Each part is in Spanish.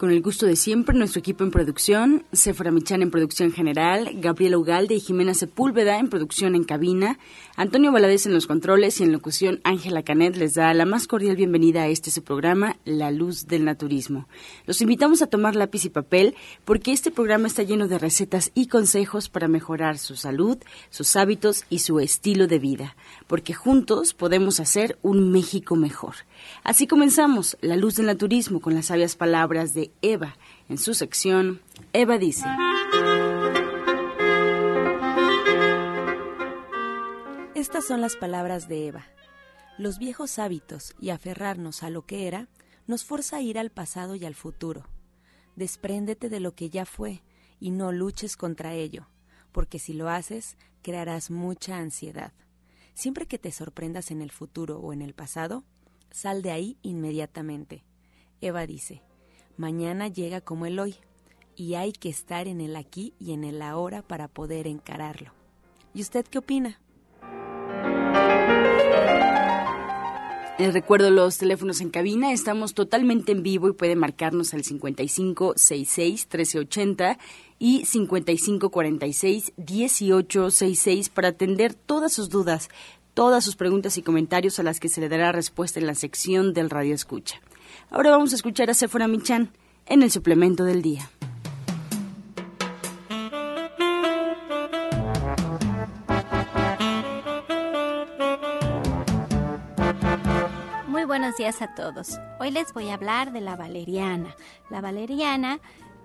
Con el gusto de siempre, nuestro equipo en producción, Sephora Michan en producción general, Gabriela Ugalde y Jimena Sepúlveda en producción en cabina, Antonio Valadez en los controles y en locución Ángela Canet les da la más cordial bienvenida a este su programa, La Luz del Naturismo. Los invitamos a tomar lápiz y papel porque este programa está lleno de recetas y consejos para mejorar su salud, sus hábitos y su estilo de vida, porque juntos podemos hacer un México mejor. Así comenzamos La Luz del Naturismo con las sabias palabras de Eva en su sección Eva dice. Estas son las palabras de Eva. Los viejos hábitos y aferrarnos a lo que era nos fuerza a ir al pasado y al futuro. Despréndete de lo que ya fue y no luches contra ello, porque si lo haces, crearás mucha ansiedad. Siempre que te sorprendas en el futuro o en el pasado, sal de ahí inmediatamente. Eva dice, mañana llega como el hoy, y hay que estar en el aquí y en el ahora para poder encararlo. ¿Y usted qué opina? Les recuerdo los teléfonos en cabina, estamos totalmente en vivo y puede marcarnos al 5566 1380 y 5546 1866 para atender todas sus dudas, todas sus preguntas y comentarios a las que se le dará respuesta en la sección del Radio Escucha. Ahora vamos a escuchar a Sephora Michan en el suplemento del día. buenos días a todos. Hoy les voy a hablar de la valeriana. La valeriana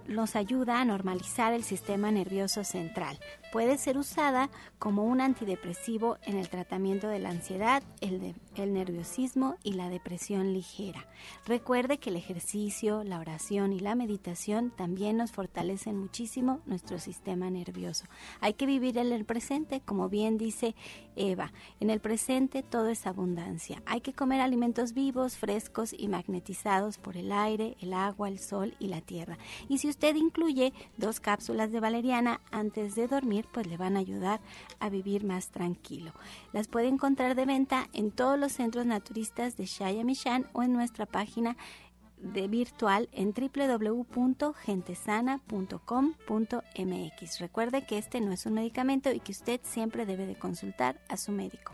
nos ayuda a normalizar el sistema nervioso central. Puede ser usada como un antidepresivo en el tratamiento de la ansiedad, el, nerviosismo y la depresión ligera. Recuerde que el ejercicio, la oración y la meditación también nos fortalecen muchísimo nuestro sistema nervioso. Hay que vivir en el presente, como bien dice Eva. En el presente todo es abundancia. Hay que comer alimentos vivos, frescos y magnetizados por el aire, el agua, el sol y la tierra. Y si usted incluye dos cápsulas de valeriana antes de dormir, pues le van a ayudar a vivir más tranquilo. Las puede encontrar de venta en todos los centros naturistas de Shayamishan o en nuestra página de virtual en www.gentesana.com.mx. Recuerde que este no es un medicamento y que usted siempre debe de consultar a su médico.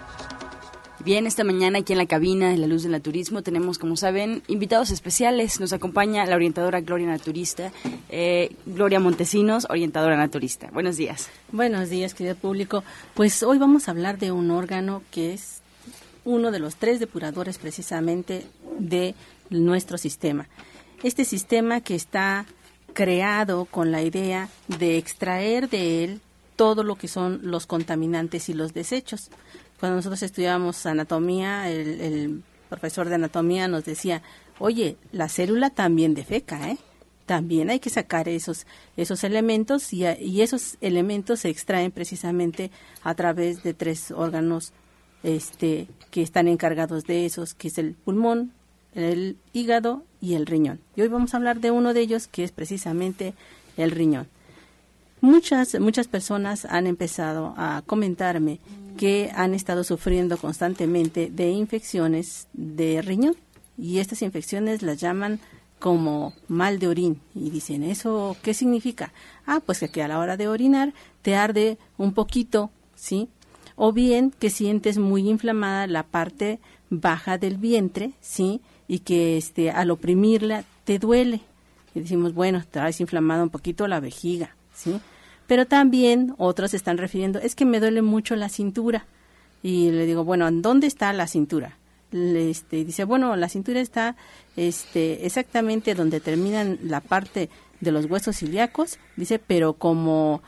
Bien, esta mañana aquí en la cabina de La Luz del Naturismo tenemos, como saben, invitados especiales. Nos acompaña la orientadora Gloria Naturista, eh, Gloria Montesinos, orientadora naturista. Buenos días. Buenos días, querido público. Pues hoy vamos a hablar de un órgano que es uno de los tres depuradores precisamente de nuestro sistema. Este sistema que está creado con la idea de extraer de él todo lo que son los contaminantes y los desechos. Cuando nosotros estudiábamos anatomía, el, profesor de anatomía nos decía, oye, la célula también defeca, ¿eh? También hay que sacar esos, esos elementos y, y esos elementos se extraen precisamente a través de tres órganos este, que están encargados de esos, que es el pulmón, el hígado y el riñón. Y hoy vamos a hablar de uno de ellos, que es precisamente el riñón. Muchas, muchas personas han empezado a comentarme que han estado sufriendo constantemente de infecciones de riñón y estas infecciones las llaman como mal de orín y dicen, ¿eso qué significa? Ah, pues que a la hora de orinar te arde un poquito, ¿sí? O bien que sientes muy inflamada la parte baja del vientre, ¿sí? Y que este al oprimirla te duele. Y decimos, bueno, te has inflamado un poquito la vejiga, ¿sí? Pero también otros están refiriendo, es que me duele mucho la cintura. Y le digo, bueno, ¿dónde está la cintura? este, dice, bueno, la cintura está este, exactamente donde terminan la parte de los huesos ilíacos, dice, pero como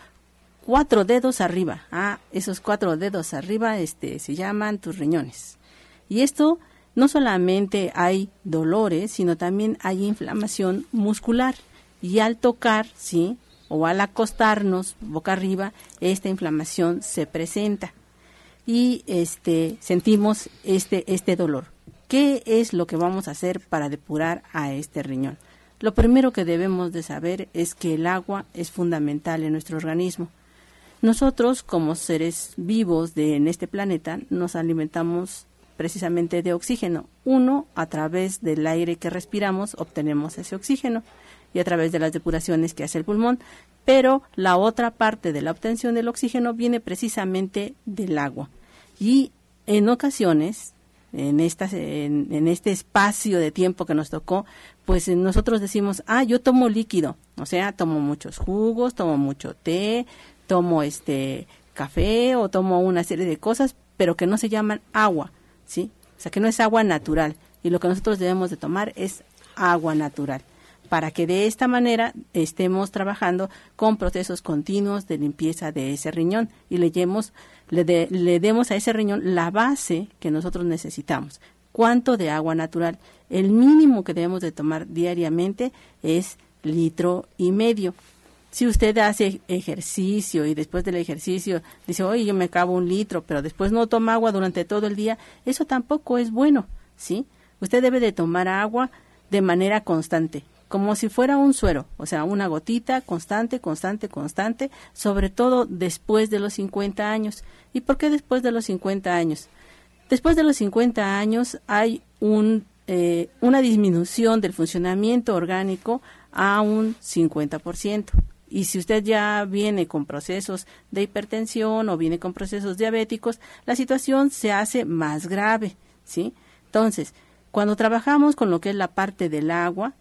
cuatro dedos arriba. Ah, esos cuatro dedos arriba este, se llaman tus riñones. Y esto no solamente hay dolores, sino también hay inflamación muscular. Y al tocar, sí, o al acostarnos boca arriba, esta inflamación se presenta y este sentimos este este dolor. ¿Qué es lo que vamos a hacer para depurar a este riñón? Lo primero que debemos de saber es que el agua es fundamental en nuestro organismo. Nosotros, como seres vivos de en este planeta, nos alimentamos precisamente de oxígeno. Uno, a través del aire que respiramos, obtenemos ese oxígeno y a través de las depuraciones que hace el pulmón, pero la otra parte de la obtención del oxígeno viene precisamente del agua. Y en ocasiones, en, en, este espacio de tiempo que nos tocó, pues nosotros decimos, ah, yo tomo líquido, o sea, tomo muchos jugos, tomo mucho té, tomo este café o tomo una serie de cosas, pero que no se llaman agua, ¿sí? O sea, que no es agua natural. Y lo que nosotros debemos de tomar es agua natural para que de esta manera estemos trabajando con procesos continuos de limpieza de ese riñón y le, le, le demos a ese riñón la base que nosotros necesitamos. ¿Cuánto de agua natural? El mínimo que debemos de tomar diariamente es litro y medio. Si usted hace ejercicio y después del ejercicio dice, oye, yo me acabo un litro, pero después no toma agua durante todo el día, eso tampoco es bueno, ¿sí? Usted debe de tomar agua de manera constante como si fuera un suero, o sea, una gotita constante, constante, constante, sobre todo después de los 50 años. ¿Y por qué después de los 50 años? Después de los 50 años hay un, eh, una disminución del funcionamiento orgánico a un 50%. Y si usted ya viene con procesos de hipertensión o viene con procesos diabéticos, la situación se hace más grave, ¿sí? Entonces, cuando trabajamos con lo que es la parte del agua,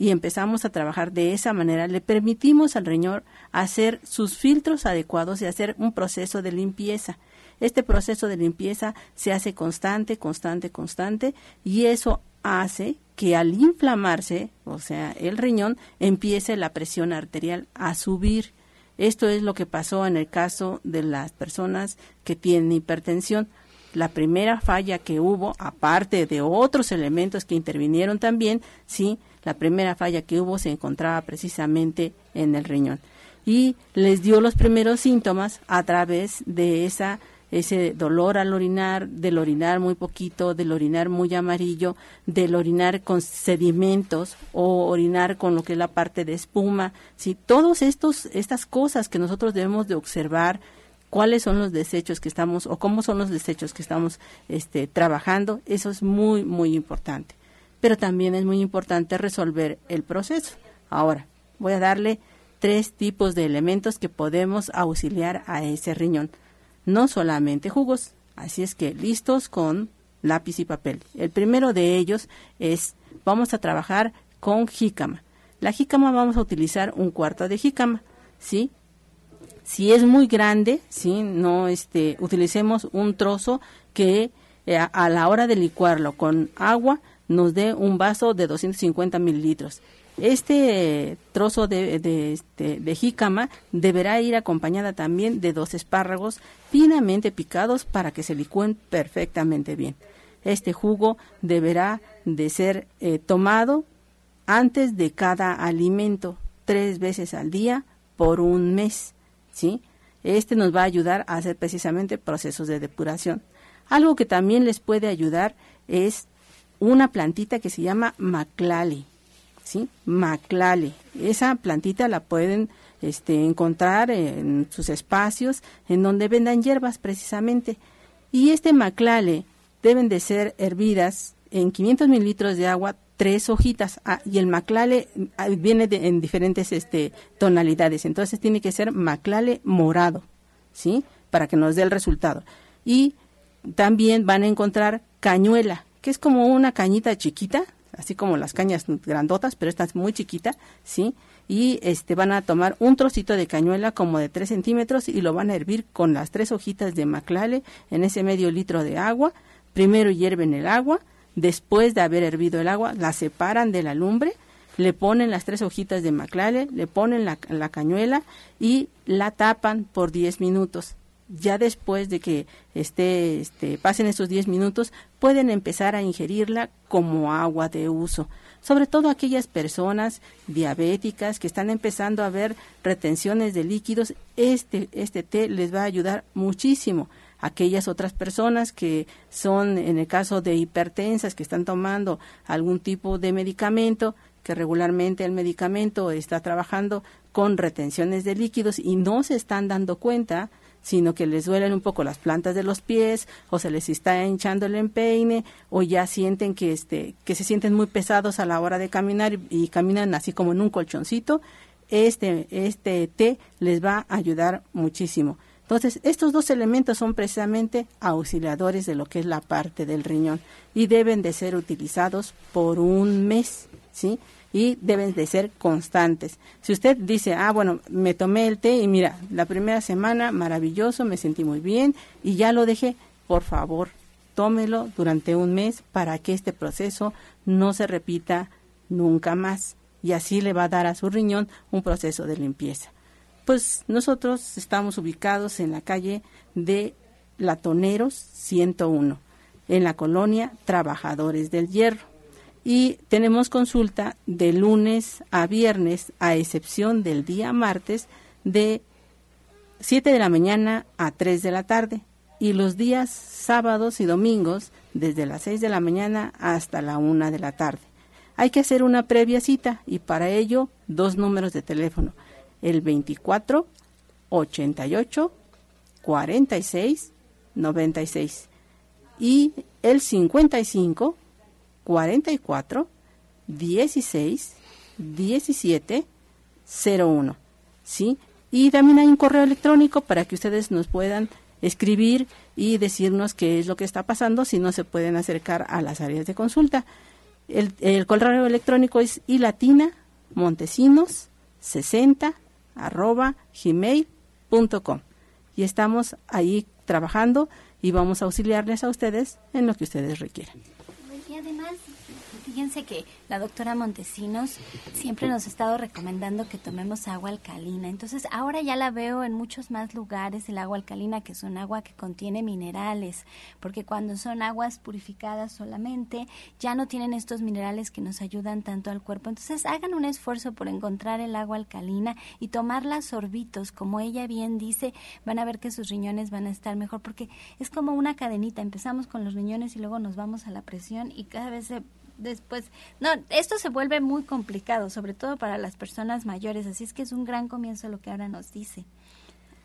y empezamos a trabajar de esa manera, le permitimos al riñón hacer sus filtros adecuados y hacer un proceso de limpieza. Este proceso de limpieza se hace constante, constante, constante y eso hace que al inflamarse, o sea, el riñón, empiece la presión arterial a subir. Esto es lo que pasó en el caso de las personas que tienen hipertensión. La primera falla que hubo, aparte de otros elementos que intervinieron también, sí, la primera falla que hubo se encontraba precisamente en el riñón. Y les dio los primeros síntomas a través de esa ese dolor al orinar, del orinar muy poquito, del orinar muy amarillo, del orinar con sedimentos o orinar con lo que es la parte de espuma, si todos estos estas cosas que nosotros debemos de observar cuáles son los desechos que estamos o cómo son los desechos que estamos este, trabajando, eso es muy muy importante pero también es muy importante resolver el proceso. Ahora, voy a darle tres tipos de elementos que podemos auxiliar a ese riñón. No solamente jugos, así es que listos con lápiz y papel. El primero de ellos es, vamos a trabajar con jícama. La jícama vamos a utilizar un cuarto de jícama, ¿sí? Si es muy grande, ¿sí? No, este, utilicemos un trozo que eh, a la hora de licuarlo con agua nos dé un vaso de 250 mililitros. Este trozo de, este, de jícama deberá ir acompañada también de dos espárragos finamente picados para que se licúen perfectamente bien. Este jugo deberá de ser eh, tomado antes de cada alimento tres veces al día por un mes, ¿sí? Este nos va a ayudar a hacer precisamente procesos de depuración. Algo que también les puede ayudar es una plantita que se llama maclale, ¿sí? Maclale. Esa plantita la pueden este, encontrar en sus espacios en donde vendan hierbas precisamente. Y este maclale deben de ser hervidas en 500 mililitros de agua tres hojitas ah, y el maclale ah, viene en diferentes este, tonalidades entonces tiene que ser maclale morado sí para que nos dé el resultado y también van a encontrar cañuela que es como una cañita chiquita, así como las cañas grandotas, pero esta es muy chiquita, ¿sí? Y este, van a tomar un trocito de cañuela como de 3 centímetros y lo van a hervir con las tres hojitas de maclale en ese medio litro de agua. Primero hierven el agua, después de haber hervido el agua, la separan de la lumbre, le ponen las tres hojitas de maclale, le ponen la, la cañuela y la tapan por 10 minutos ya después de que esté, este, pasen esos 10 minutos, pueden empezar a ingerirla como agua de uso. Sobre todo aquellas personas diabéticas que están empezando a ver retenciones de líquidos, este, este té les va a ayudar muchísimo. Aquellas otras personas que son, en el caso de hipertensas, que están tomando algún tipo de medicamento, que regularmente el medicamento está trabajando con retenciones de líquidos y no se están dando cuenta sino que les duelen un poco las plantas de los pies o se les está hinchando el empeine o ya sienten que este que se sienten muy pesados a la hora de caminar y, caminan así como en un colchoncito, este este té les va a ayudar muchísimo. Entonces, estos dos elementos son precisamente auxiliadores de lo que es la parte del riñón y deben de ser utilizados por un mes, ¿sí? Y deben de ser constantes. Si usted dice, ah, bueno, me tomé el té y mira, la primera semana maravilloso, me sentí muy bien y ya lo dejé, por favor, tómelo durante un mes para que este proceso no se repita nunca más y así le va a dar a su riñón un proceso de limpieza. Pues nosotros estamos ubicados en la calle de Latoneros 101, en la colonia Trabajadores del Hierro y tenemos consulta de lunes a viernes, a excepción del día martes, de 7 de la mañana a 3 de la tarde. Y los días sábados y domingos desde las 6 de la mañana hasta la 1 de la tarde. Hay que hacer una previa cita y para ello dos números de teléfono, el 24 88 46 96 y el 55 44 16 17 01. ¿Sí? Y también hay un correo electrónico para que ustedes nos puedan escribir y decirnos qué es lo que está pasando, si no se pueden acercar a las áreas de consulta. El, el correo electrónico es ilatina montesinos 60 arroba gmail.com y estamos ahí trabajando y vamos a auxiliarles a ustedes en lo que ustedes requieran además, fíjense que la doctora Montesinos siempre nos ha estado recomendando que tomemos agua alcalina. Entonces, ahora ya la veo en muchos más lugares, el agua alcalina, que es un agua que contiene minerales, porque cuando son aguas purificadas solamente, ya no tienen estos minerales que nos ayudan tanto al cuerpo. Entonces, hagan un esfuerzo por encontrar el agua alcalina y tomarla sorbitos, como ella bien dice, van a ver que sus riñones van a estar mejor, porque es como una cadenita. Empezamos con los riñones y luego nos vamos a la presión y cada vez después, no, esto se vuelve muy complicado, sobre todo para las personas mayores, así es que es un gran comienzo lo que ahora nos dice.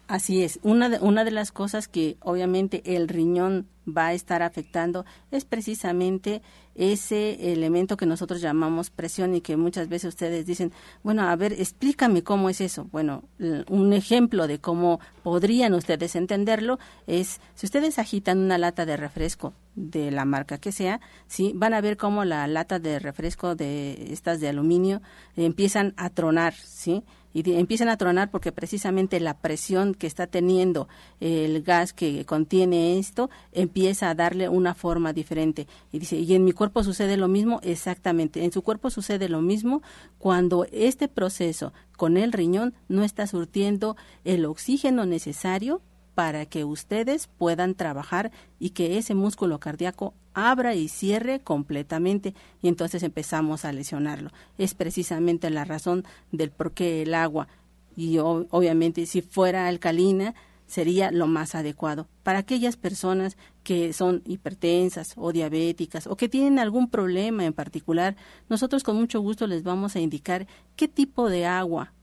Así es, una de, una de las cosas que obviamente el riñón va a estar afectando es precisamente ese elemento que nosotros llamamos presión y que muchas veces ustedes dicen, bueno, a ver, explícame cómo es eso. Bueno, un ejemplo de cómo podrían ustedes entenderlo es si ustedes agitan una lata de refresco de la marca que sea, sí, van a ver cómo la lata de refresco de estas de aluminio empiezan a tronar, ¿sí? y empiezan a tronar porque precisamente la presión que está teniendo el gas que contiene esto empieza a darle una forma diferente. Y dice, ¿y en mi cuerpo sucede lo mismo? Exactamente, en su cuerpo sucede lo mismo cuando este proceso con el riñón no está surtiendo el oxígeno necesario para que ustedes puedan trabajar y que ese músculo cardíaco abra y cierre completamente y entonces empezamos a lesionarlo. Es precisamente la razón del por qué el agua y obviamente si fuera alcalina sería lo más adecuado para aquellas personas que son hipertensas o diabéticas o que tienen algún problema en particular. Nosotros con mucho gusto les vamos a indicar qué tipo de agua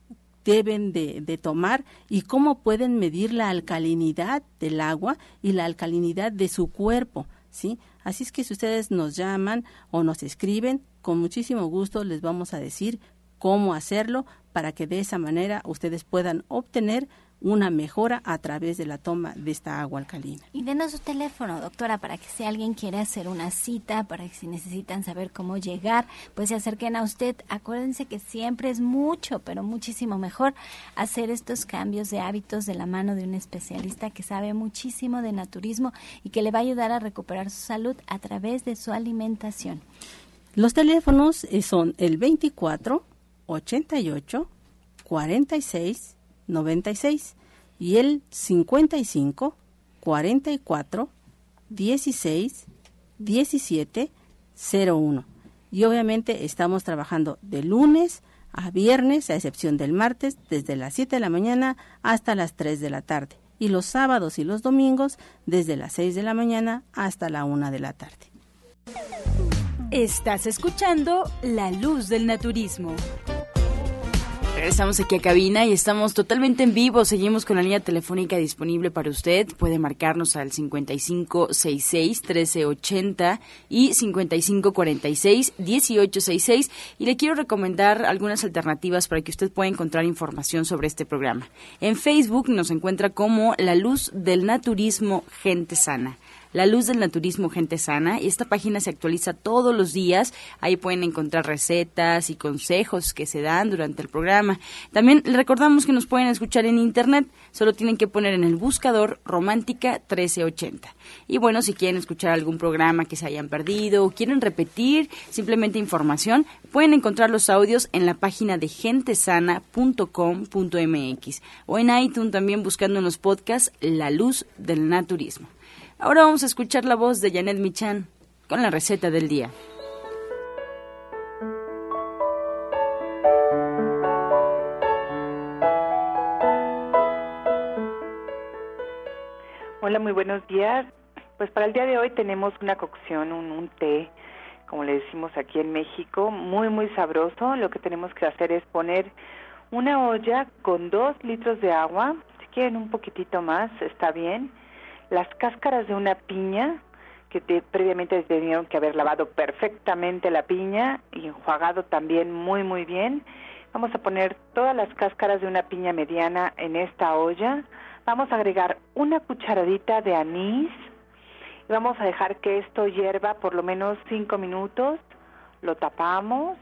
deben de, tomar y cómo pueden medir la alcalinidad del agua y la alcalinidad de su cuerpo, ¿sí? Así es que si ustedes nos llaman o nos escriben, con muchísimo gusto les vamos a decir cómo hacerlo para que de esa manera ustedes puedan obtener una mejora a través de la toma de esta agua alcalina. Y denos su teléfono, doctora, para que si alguien quiere hacer una cita, para que si necesitan saber cómo llegar, pues se acerquen a usted. Acuérdense que siempre es mucho, pero muchísimo mejor hacer estos cambios de hábitos de la mano de un especialista que sabe muchísimo de naturismo y que le va a ayudar a recuperar su salud a través de su alimentación. Los teléfonos eh, son el 24 88 46 96 y el 55 44 16 17 01. Y obviamente estamos trabajando de lunes a viernes, a excepción del martes, desde las 7 de la mañana hasta las 3 de la tarde. Y los sábados y los domingos, desde las 6 de la mañana hasta la 1 de la tarde. Estás escuchando La Luz del Naturismo. Estamos aquí a cabina y estamos totalmente en vivo. Seguimos con la línea telefónica disponible para usted. Puede marcarnos al 5566-1380 y 5546-1866. Y le quiero recomendar algunas alternativas para que usted pueda encontrar información sobre este programa. En Facebook nos encuentra como La Luz del Naturismo Gente Sana. La Luz del Naturismo Gente Sana. Y esta página se actualiza todos los días. Ahí pueden encontrar recetas y consejos que se dan durante el programa. También recordamos que nos pueden escuchar en Internet. Solo tienen que poner en el buscador Romántica 1380. Y bueno, si quieren escuchar algún programa que se hayan perdido o quieren repetir simplemente información, pueden encontrar los audios en la página de gentesana.com.mx o en iTunes también buscando en los podcasts La Luz del Naturismo. Ahora vamos a escuchar la voz de Janet Michan con la receta del día. Hola, muy buenos días. Pues para el día de hoy tenemos una cocción, un, té, como le decimos aquí en México, muy, muy sabroso. Lo que tenemos que hacer es poner una olla con dos litros de agua, si quieren un poquitito más, está bien las cáscaras de una piña que previamente tenían que haber lavado perfectamente la piña y enjuagado también muy muy bien. Vamos a poner todas las cáscaras de una piña mediana en esta olla. Vamos a agregar una cucharadita de anís y vamos a dejar que esto hierva por lo menos cinco minutos. Lo tapamos,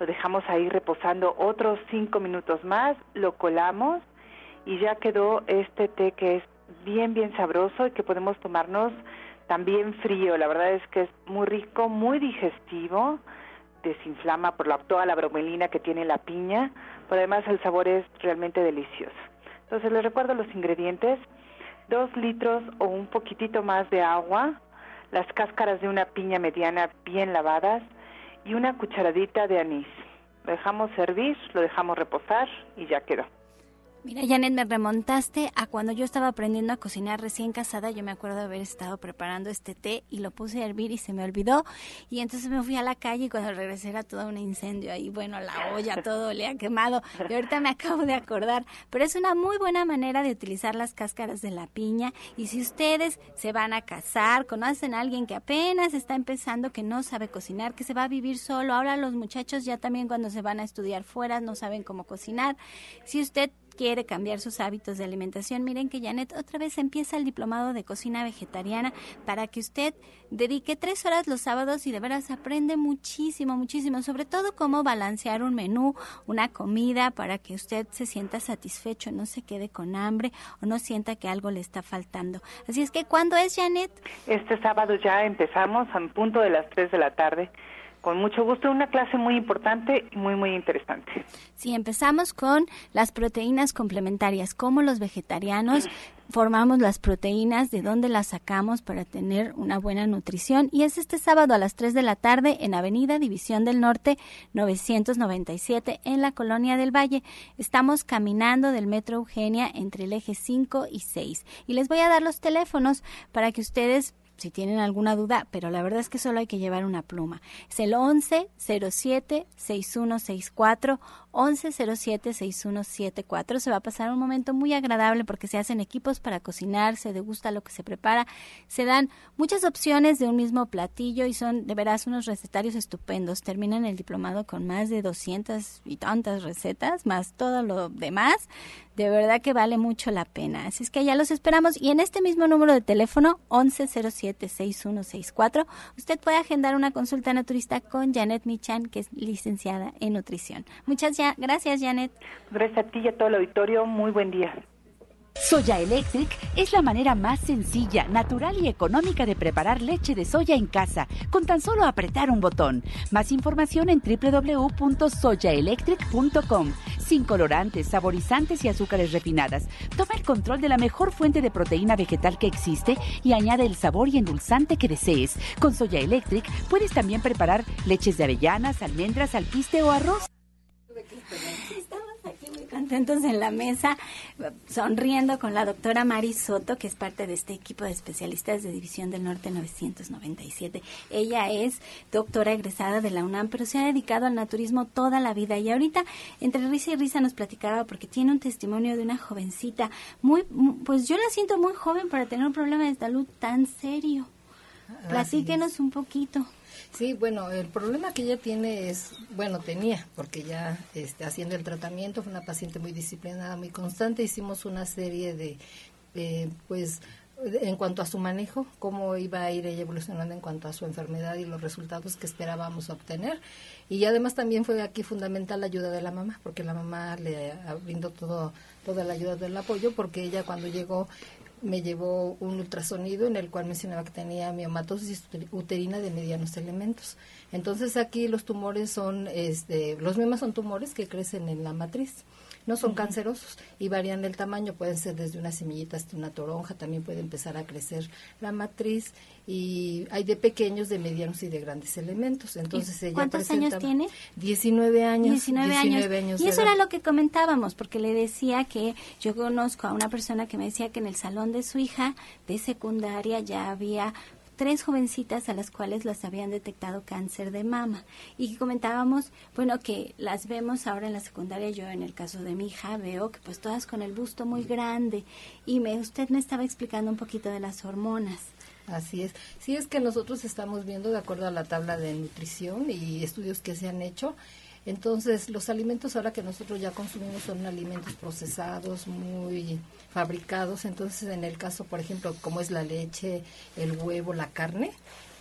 lo dejamos ahí reposando otros cinco minutos más, lo colamos y ya quedó este té que es bien, bien sabroso y que podemos tomarnos también frío. La verdad es que es muy rico, muy digestivo, desinflama por la, toda la bromelina que tiene la piña, pero además el sabor es realmente delicioso. Entonces les recuerdo los ingredientes, dos litros o un poquitito más de agua, las cáscaras de una piña mediana bien lavadas y una cucharadita de anís. Lo dejamos servir, lo dejamos reposar y ya quedó. Mira, Janet, me remontaste a cuando yo estaba aprendiendo a cocinar recién casada. Yo me acuerdo de haber estado preparando este té y lo puse a hervir y se me olvidó. Y entonces me fui a la calle y cuando regresé era todo un incendio ahí. Bueno, la olla, todo le ha quemado. Y ahorita me acabo de acordar. Pero es una muy buena manera de utilizar las cáscaras de la piña. Y si ustedes se van a casar, conocen a alguien que apenas está empezando, que no sabe cocinar, que se va a vivir solo. Ahora los muchachos ya también cuando se van a estudiar fuera no saben cómo cocinar. Si usted quiere cambiar sus hábitos de alimentación, miren que Janet otra vez empieza el diplomado de cocina vegetariana para que usted dedique tres horas los sábados y de veras aprende muchísimo, muchísimo, sobre todo cómo balancear un menú, una comida para que usted se sienta satisfecho, no se quede con hambre o no sienta que algo le está faltando. Así es que, ¿cuándo es Janet? Este sábado ya empezamos a punto de las tres de la tarde con mucho gusto, una clase muy importante y muy, muy interesante. Sí, empezamos con las proteínas complementarias, cómo los vegetarianos formamos las proteínas, de dónde las sacamos para tener una buena nutrición. Y es este sábado a las 3 de la tarde en Avenida División del Norte 997 en la Colonia del Valle. Estamos caminando del Metro Eugenia entre el eje 5 y 6. Y les voy a dar los teléfonos para que ustedes si tienen alguna duda, pero la verdad es que solo hay que llevar una pluma. Es el 11 07 6164 11 07 6174. Se va a pasar un momento muy agradable porque se hacen equipos para cocinar, se degusta lo que se prepara, se dan muchas opciones de un mismo platillo y son de veras unos recetarios estupendos. Terminan el diplomado con más de 200 y tantas recetas, más todo lo demás De verdad que vale mucho la pena. Así es que ya los esperamos. Y en este mismo número de teléfono, 1107-6164, usted puede agendar una consulta naturista con Janet Michan, que es licenciada en nutrición. Muchas gracias, Janet. Gracias a ti y a todo el auditorio. Muy buen día. Soya Electric es la manera más sencilla, natural y económica de preparar leche de soya en casa, con tan solo apretar un botón. Más información en www.soyaelectric.com. Sin colorantes, saborizantes y azúcares refinadas. Toma el control de la mejor fuente de proteína vegetal que existe y añade el sabor y endulzante que desees. Con Soya Electric puedes también preparar leches de avellanas, almendras, alpiste o arroz contentos en la mesa, sonriendo con la doctora Mari Soto, que es parte de este equipo de especialistas de División del Norte 997. Ella es doctora egresada de la UNAM, pero se ha dedicado al naturismo toda la vida. Y ahorita, entre risa y risa, nos platicaba porque tiene un testimonio de una jovencita, muy, pues yo la siento muy joven para tener un problema de salud tan serio. Platíquenos un poquito. Sí, bueno, el problema que ella tiene es, bueno, tenía, porque ya este, haciendo el tratamiento, fue una paciente muy disciplinada, muy constante, hicimos una serie de, pues, en cuanto a su manejo, cómo iba a ir ella evolucionando en cuanto a su enfermedad y los resultados que esperábamos obtener. Y además también fue aquí fundamental la ayuda de la mamá, porque la mamá le brindó todo, toda la ayuda del apoyo, porque ella cuando llegó me llevó un ultrasonido en el cual mencionaba que tenía miomatosis uterina de medianos elementos. Entonces aquí los tumores son, este, los miomas son tumores que crecen en la matriz. No son cancerosos y varían el tamaño, pueden ser desde una semillita hasta una toronja, también puede empezar a crecer la matriz y hay de pequeños, de medianos y de grandes elementos. Entonces ella ¿Cuántos años tiene? 19 años. 19, años. y eso era lo que comentábamos, porque le decía que yo conozco a una persona que me decía que en el salón de su hija de secundaria ya había tres jovencitas a las cuales las habían detectado cáncer de mama. Y comentábamos, bueno, que las vemos ahora en la secundaria, yo en el caso de mi hija veo que pues todas con el busto muy grande. Y me, usted me estaba explicando un poquito de las hormonas. Así es. Sí, es que nosotros estamos viendo de acuerdo a la tabla de nutrición y estudios que se han hecho. Entonces, los alimentos ahora que nosotros ya consumimos son alimentos procesados, muy fabricados. Entonces, en el caso, por ejemplo, como es la leche, el huevo, la carne,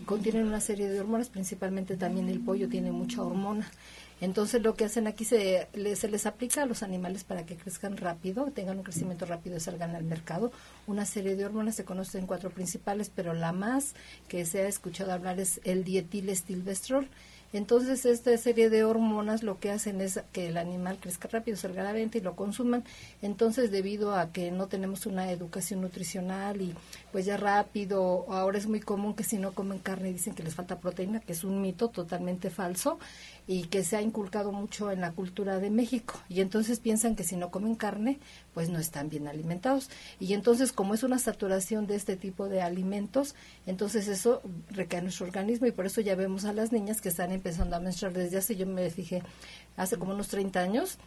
contienen una serie de hormonas, principalmente también el pollo tiene mucha hormona. Entonces lo que hacen aquí se, se les aplica a los animales para que crezcan rápido, tengan un crecimiento rápido y salgan al mercado. Una serie de hormonas se conocen cuatro principales, pero la más que se ha escuchado hablar es el dietilestilbestrol. Entonces, esta serie de hormonas lo que hacen es que el animal crezca rápido, salga la venta y lo consuman. Entonces, debido a que no tenemos una educación nutricional y pues ya rápido, ahora es muy común que si no comen carne dicen que les falta proteína, que es un mito totalmente falso y que se ha inculcado mucho en la cultura de México. Y entonces piensan que si no comen carne, pues no están bien alimentados. Y entonces, como es una saturación de este tipo de alimentos, entonces eso recae en nuestro organismo y por eso ya vemos a las niñas que están empezando a menstruar desde hace, yo me fijé, hace como unos 30 años,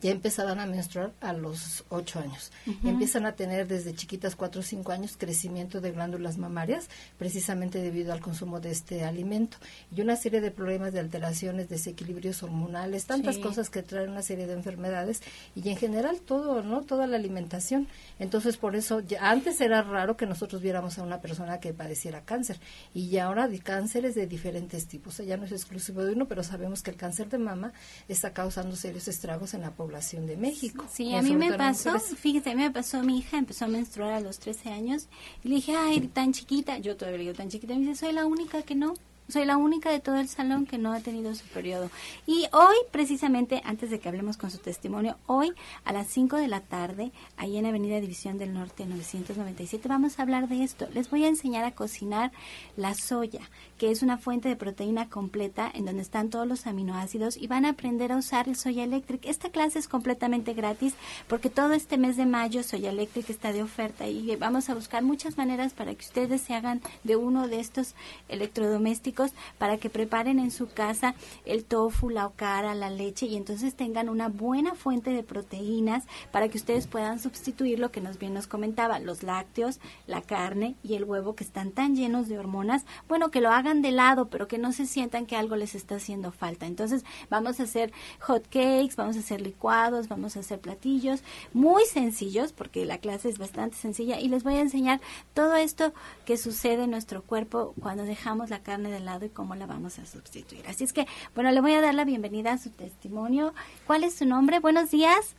ya empezaban a menstruar a los 8 años. Empiezan a tener desde chiquitas 4 o 5 años crecimiento de glándulas mamarias, precisamente debido al consumo de este alimento. Y una serie de problemas de alteraciones, desequilibrios hormonales, tantas cosas que traen una serie de enfermedades y en general todo, ¿no? Toda la alimentación. Entonces, por eso, ya, antes era raro que nosotros viéramos a una persona que padeciera cáncer. Y ya ahora de cánceres de diferentes tipos. ya no es exclusivo de uno, pero sabemos que el cáncer de mama está causando serios estragos en la población población de México. Sí, a mí me pasó, fíjese, a mí me pasó, mi hija empezó a menstruar a los 13 años y le dije, ay, tan chiquita, yo todavía digo tan chiquita, y me dice, soy la única que no. Soy la única de todo el salón que no ha tenido su periodo. Y hoy, precisamente, antes de que hablemos con su testimonio, hoy a las 5 de la tarde, ahí en Avenida División del Norte 997, vamos a hablar de esto. Les voy a enseñar a cocinar la soya, que es una fuente de proteína completa en donde están todos los aminoácidos y van a aprender a usar el Soya Electric. Esta clase es completamente gratis porque todo este mes de mayo Soya Electric está de oferta y vamos a buscar muchas maneras para que ustedes se hagan de uno de estos electrodomésticos para que preparen en su casa el tofu, la okara, la leche y entonces tengan una buena fuente de proteínas para que ustedes puedan sustituir lo que nos bien nos comentaba, los lácteos, la carne y el huevo que están tan llenos de hormonas. Bueno, que lo hagan de lado, pero que no se sientan que algo les está haciendo falta. Entonces, vamos a hacer hot cakes, vamos a hacer licuados, vamos a hacer platillos muy sencillos porque la clase es bastante sencilla y les voy a enseñar todo esto que sucede en nuestro cuerpo cuando dejamos la carne de lado y cómo la vamos a sustituir. Así es que, bueno, le voy a dar la bienvenida a su testimonio. ¿Cuál es su nombre? Buenos días.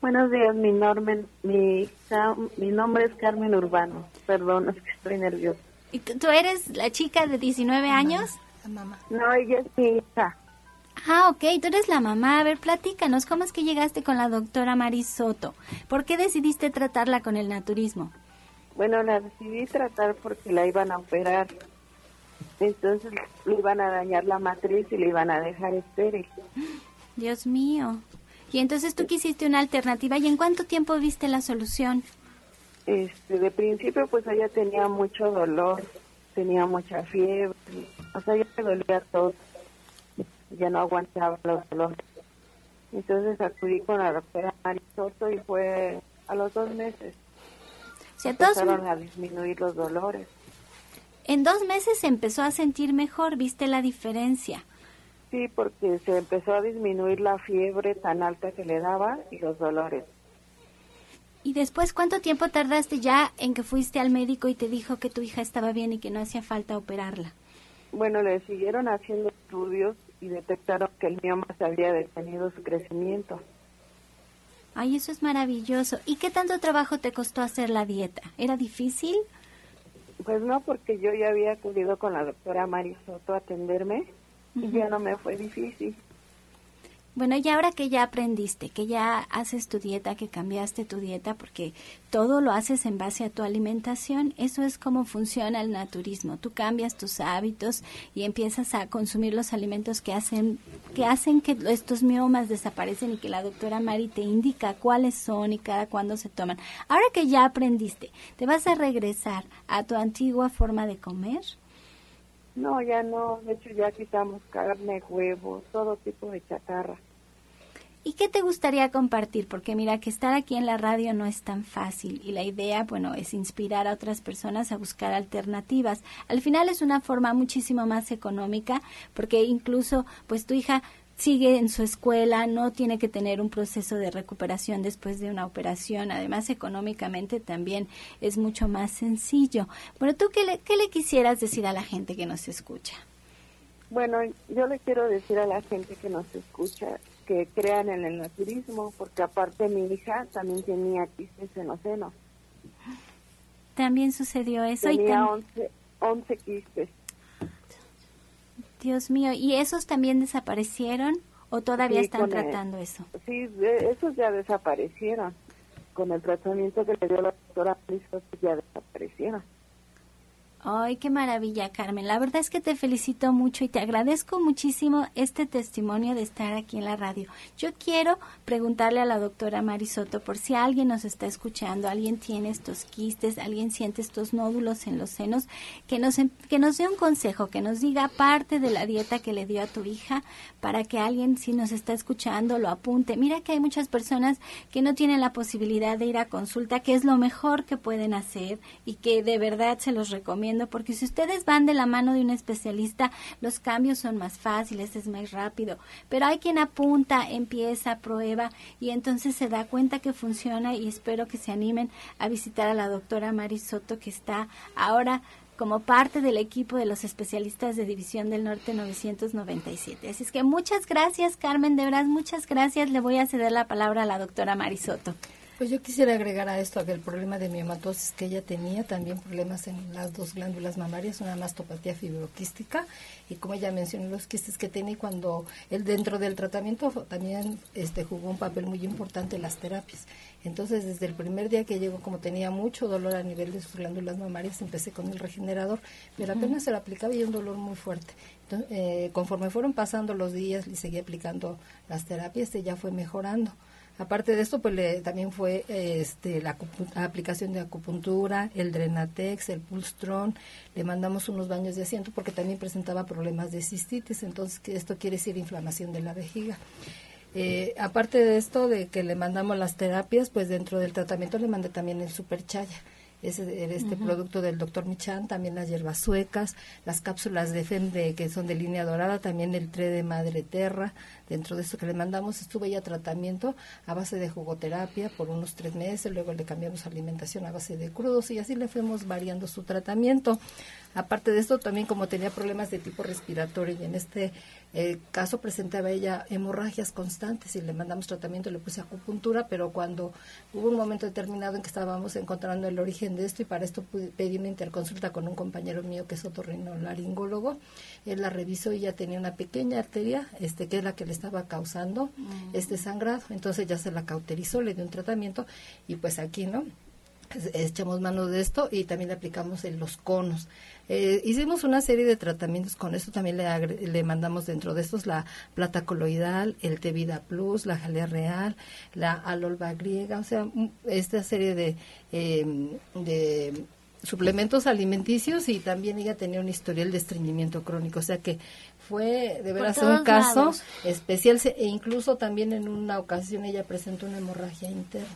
Buenos días, mi, nombre, mi, mi nombre es Carmen Urbano. Perdón, es que estoy nerviosa. ¿Y tú eres la chica de 19 años? La mamá. No, ella es mi hija. Ah, ok, tú eres la mamá. A ver, platícanos, ¿cómo es que llegaste con la doctora Marisoto? ¿Por qué decidiste tratarla con el naturismo? Bueno, la decidí tratar porque la iban a operar. Entonces le iban a dañar la matriz y le iban a dejar estéril. Dios mío. Y entonces tú quisiste una alternativa. ¿Y en cuánto tiempo viste la solución? Este, de principio pues ella tenía mucho dolor, tenía mucha fiebre, o sea, ya le dolía todo, ya no aguantaba los dolores. Entonces acudí con la doctora Marisoto y fue a los dos meses. O Empezaron a disminuir los dolores. En dos meses se empezó a sentir mejor, ¿viste la diferencia? Sí, porque se empezó a disminuir la fiebre tan alta que le daba y los dolores. ¿Y después cuánto tiempo tardaste ya en que fuiste al médico y te dijo que tu hija estaba bien y que no hacía falta operarla? Bueno, le siguieron haciendo estudios y detectaron que el mioma se había detenido su crecimiento. Ay, eso es maravilloso. ¿Y qué tanto trabajo te costó hacer la dieta? ¿Era difícil? Pues no, porque yo ya había acudido con la doctora Marisoto a atenderme y ya no me fue difícil. Bueno, y ahora que ya aprendiste, que ya haces tu dieta, que cambiaste tu dieta, porque todo lo haces en base a tu alimentación, eso es como funciona el naturismo. Tú cambias tus hábitos y empiezas a consumir los alimentos que hacen que hacen que estos miomas desaparecen y que la doctora Mari te indica cuáles son y cada cuándo se toman. Ahora que ya aprendiste, ¿te vas a regresar a tu antigua forma de comer? No, ya no. De hecho, ya quitamos carne, huevos, todo tipo de chatarra. ¿Y qué te gustaría compartir? Porque mira que estar aquí en la radio no es tan fácil y la idea, bueno, es inspirar a otras personas a buscar alternativas. Al final es una forma muchísimo más económica porque incluso pues tu hija sigue en su escuela, no tiene que tener un proceso de recuperación después de una operación. Además, económicamente también es mucho más sencillo. Bueno, ¿tú qué le, qué le quisieras decir a la gente que nos escucha? Bueno, yo le quiero decir a la gente que nos escucha que crean en el naturismo, porque aparte mi hija también tenía quistes en los senos. También sucedió eso. Tenía 11, 11 quistes. Dios mío, ¿y esos también desaparecieron o todavía Sí, están el- tratando eso? Sí, esos ya desaparecieron. Con el tratamiento que le dio la doctora ya desaparecieron. Ay, qué maravilla, Carmen. La verdad es que te felicito mucho y te agradezco muchísimo este testimonio de estar aquí en la radio. Yo quiero preguntarle a la doctora Marisoto por si alguien nos está escuchando, alguien tiene estos quistes, alguien siente estos nódulos en los senos, que nos, que nos dé un consejo, que nos diga parte de la dieta que le dio a tu hija para que alguien, si nos está escuchando, lo apunte. Mira que hay muchas personas que no tienen la posibilidad de ir a consulta, que es lo mejor que pueden hacer y que de verdad se los recomiendo, porque si ustedes van de la mano de un especialista, los cambios son más fáciles, es más rápido. Pero hay quien apunta, empieza, prueba y entonces se da cuenta que funciona y espero que se animen a visitar a la doctora Marisoto que está ahora como parte del equipo de los especialistas de División del Norte 997. Así es que muchas gracias, Carmen, de verdad, muchas gracias. Le voy a ceder la palabra a la doctora Marisoto. Pues yo quisiera agregar a esto que el problema de miomatosis que ella tenía, también problemas en las dos glándulas mamarias, una mastopatía fibroquística y como ella mencionó los quistes que tenía y cuando él dentro del tratamiento también este jugó un papel muy importante en las terapias. Entonces desde el primer día que llegó como tenía mucho dolor a nivel de sus glándulas mamarias empecé con el regenerador, pero apenas se lo aplicaba y un dolor muy fuerte. Entonces, eh, conforme fueron pasando los días y seguía aplicando las terapias, ella fue mejorando Aparte de esto, pues le, también fue este, la, aplicación de acupuntura, el Drenatex, el Pulstron, le mandamos unos baños de asiento porque también presentaba problemas de cistitis, entonces esto quiere decir inflamación de la vejiga. Eh, aparte de esto, de que le mandamos las terapias, pues dentro del tratamiento le mandé también el superchaya es este producto del doctor Michan, también las hierbas suecas, las cápsulas de FEM que son de línea dorada, también el tre de madre terra. Dentro de esto que le mandamos estuve ya tratamiento a base de jugoterapia por unos tres meses, luego le cambiamos alimentación a base de crudos y así le fuimos variando su tratamiento. Aparte de esto, también como tenía problemas de tipo respiratorio y en este el caso presentaba ella hemorragias constantes y le mandamos tratamiento, le puse acupuntura, pero cuando hubo un momento determinado en que estábamos encontrando el origen de esto y para esto pedí una interconsulta con un compañero mío que es otorrinolaringólogo, él la revisó y ya tenía una pequeña arteria, este que es la que le estaba causando mm. este sangrado, entonces ya se la cauterizó, le dio un tratamiento y pues aquí, ¿no? echamos mano de esto y también le aplicamos en los conos. Eh, hicimos una serie de tratamientos con esto, también le, le mandamos dentro de estos la plata coloidal, el Tevida Plus, la jalea real, la alolva griega, o sea, esta serie de, em, de suplementos alimenticios y también ella tenía un historial de estreñimiento crónico, o sea que fue de veras un caso especial e incluso también en una ocasión ella presentó una hemorragia interna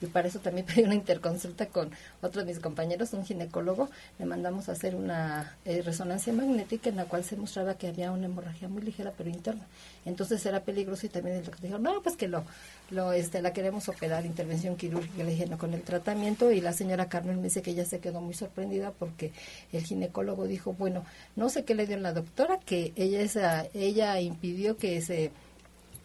y para eso también pedí una interconsulta con otro de mis compañeros, un ginecólogo, le mandamos a hacer una eh, resonancia magnética en la cual se mostraba que había una hemorragia muy ligera pero interna. Entonces era peligroso y también el doctor dijo, no, pues que lo, lo este, la queremos operar, intervención quirúrgica, le dije, no, con el tratamiento y la señora Carmen me dice que ella se quedó muy sorprendida porque el ginecólogo dijo, bueno, no sé qué le dio la doctora, que ella, esa, ella impidió que se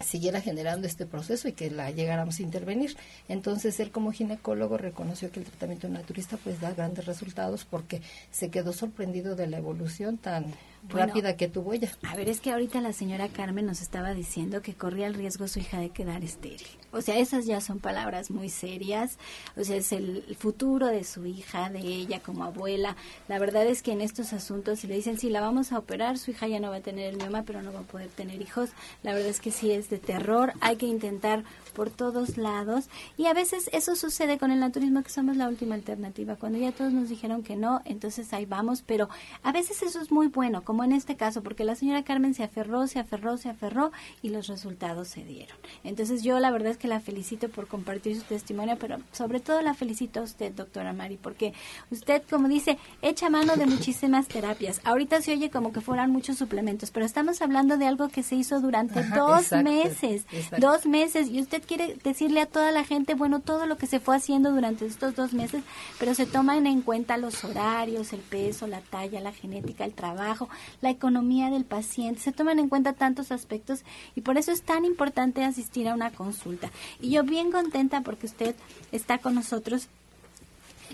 siguiera generando este proceso y que la llegáramos a intervenir. Entonces él como ginecólogo reconoció que el tratamiento naturista pues da grandes resultados porque se quedó sorprendido de la evolución tan rápida que tuvo ella. A ver, es que ahorita la señora Carmen nos estaba diciendo que corría el riesgo su hija de quedar estéril. O sea, esas ya son palabras muy serias. O sea, es el futuro de su hija, de ella como abuela. La verdad es que en estos asuntos, si le dicen, sí, la vamos a operar, su hija ya no va a tener el mioma, pero no va a poder tener hijos. La verdad es que sí es de terror. Hay que intentar por todos lados. Y a veces eso sucede con el naturismo, que somos la última alternativa. Cuando ya todos nos dijeron que no, entonces ahí vamos. Pero a veces eso es muy bueno como en este caso, porque la señora Carmen se aferró, se aferró, se aferró y los resultados se dieron. Entonces yo la verdad es que la felicito por compartir su testimonio, pero sobre todo la felicito a usted, doctora Mari, porque usted, como dice, echa mano de muchísimas terapias. Ahorita se oye como que fueran muchos suplementos, pero estamos hablando de algo que se hizo durante dos meses, dos meses, y usted quiere decirle a toda la gente, bueno, todo lo que se fue haciendo durante estos dos meses, pero se toman en cuenta los horarios, el peso, la talla, la genética, el trabajo, la economía del paciente, se toman en cuenta tantos aspectos y por eso es tan importante asistir a una consulta. Y yo bien contenta porque usted está con nosotros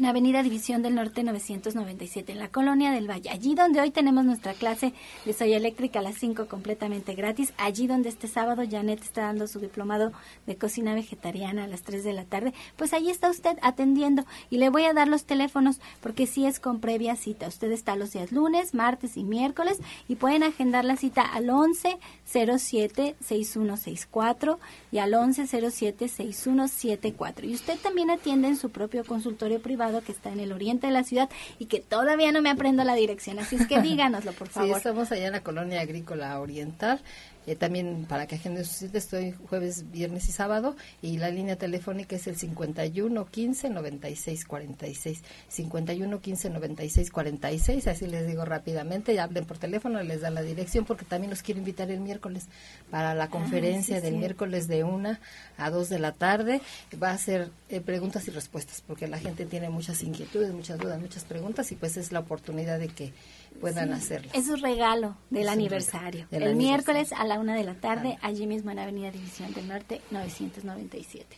en Avenida División del Norte 997, en la Colonia del Valle, allí donde hoy tenemos nuestra clase de Soya Eléctrica a las 5 completamente gratis, allí donde este sábado Janet está dando su diplomado de cocina vegetariana a las 3 de la tarde, pues allí está usted atendiendo y le voy a dar los teléfonos porque sí es con previa cita. Usted está los días lunes, martes y miércoles y pueden agendar la cita al 11 07 6164 y al 11 07 6174. Y usted también atiende en su propio consultorio privado que está en el oriente de la ciudad y que todavía no me aprendo la dirección. Así es que díganoslo, por favor. Sí, estamos allá en la colonia agrícola oriental. Eh, también para que agenden su cita estoy jueves, viernes y sábado y la línea telefónica es el 51 15 96 46 51 15 96 46 así les digo rápidamente hablen por teléfono les dan la dirección porque también los quiero invitar el miércoles para la ah, conferencia del miércoles de una a dos de la tarde. Va a ser eh, preguntas y respuestas porque la gente tiene muchas inquietudes muchas dudas muchas preguntas y pues es la oportunidad de que puedan hacerlo. Es un regalo del aniversario. el miércoles a la una de la tarde, allí mismo en Avenida División del Norte, 997.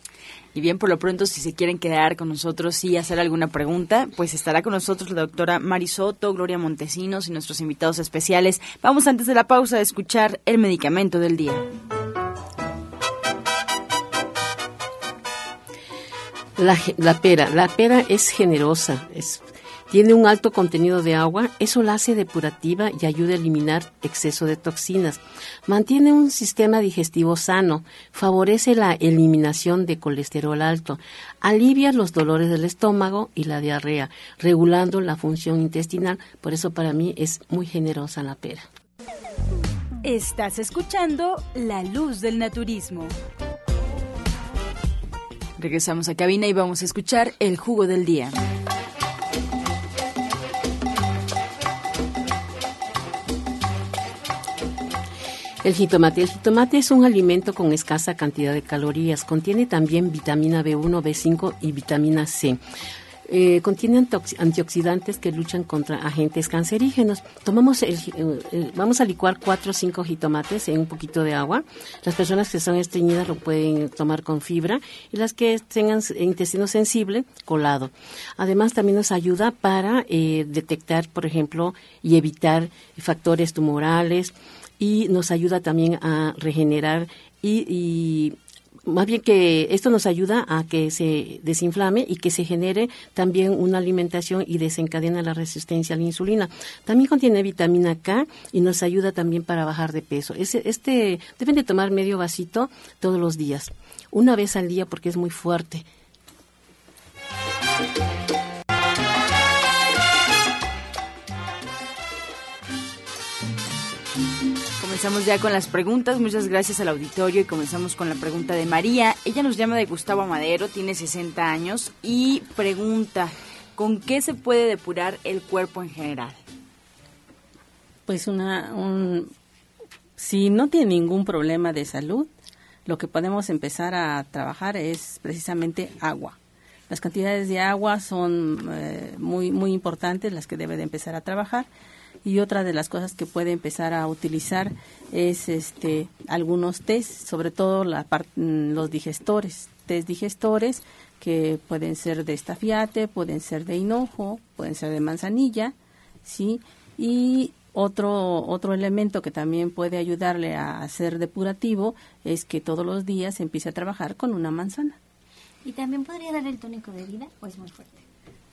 Y bien, por lo pronto, si se quieren quedar con nosotros y hacer alguna pregunta, pues estará con nosotros la doctora Marisoto, Gloria Montesinos y nuestros invitados especiales. Vamos antes de la pausa a escuchar el medicamento del día. La, la pera, la pera es generosa, es Tiene un alto contenido de agua, eso la hace depurativa y ayuda a eliminar exceso de toxinas. Mantiene un sistema digestivo sano, favorece la eliminación de colesterol alto, alivia los dolores del estómago y la diarrea, regulando la función intestinal. Por eso para mí es muy generosa la pera. Estás escuchando La Luz del Naturismo. Regresamos a cabina y vamos a escuchar el jugo del día. El jitomate. El jitomate es un alimento con escasa cantidad de calorías. Contiene también vitamina B1, B5 y vitamina C. Eh, contiene antioxidantes que luchan contra agentes cancerígenos. Tomamos el, vamos a licuar cuatro o cinco jitomates en un poquito de agua. Las personas que son estreñidas lo pueden tomar con fibra y las que tengan intestino sensible, colado. Además, también nos ayuda para eh, detectar, por ejemplo, y evitar factores tumorales y nos ayuda también a regenerar y, más bien que esto nos ayuda a que se desinflame y que se genere también una alimentación y desencadena la resistencia a la insulina. También contiene vitamina K y nos ayuda también para bajar de peso. Este, este deben de tomar medio vasito todos los días, una vez al día porque es muy fuerte. Comenzamos ya con las preguntas. Muchas gracias al auditorio y comenzamos con la pregunta de María. Ella nos llama de Gustavo Madero, tiene 60 años y pregunta, ¿con qué se puede depurar el cuerpo en general? Pues una, un, si no tiene ningún problema de salud, lo que podemos empezar a trabajar es precisamente agua. Las cantidades de agua son eh, muy, muy importantes, las que debe de empezar a trabajar y otra de las cosas que puede empezar a utilizar es este algunos test, sobre todo la mm, los digestores, test digestores que pueden ser de estafiate, pueden ser de hinojo, pueden ser de manzanilla, ¿sí? Y otro, otro elemento que también puede ayudarle a ser depurativo es que todos los días empiece a trabajar con una manzana. ¿Y también podría dar el tónico de vida o es muy fuerte?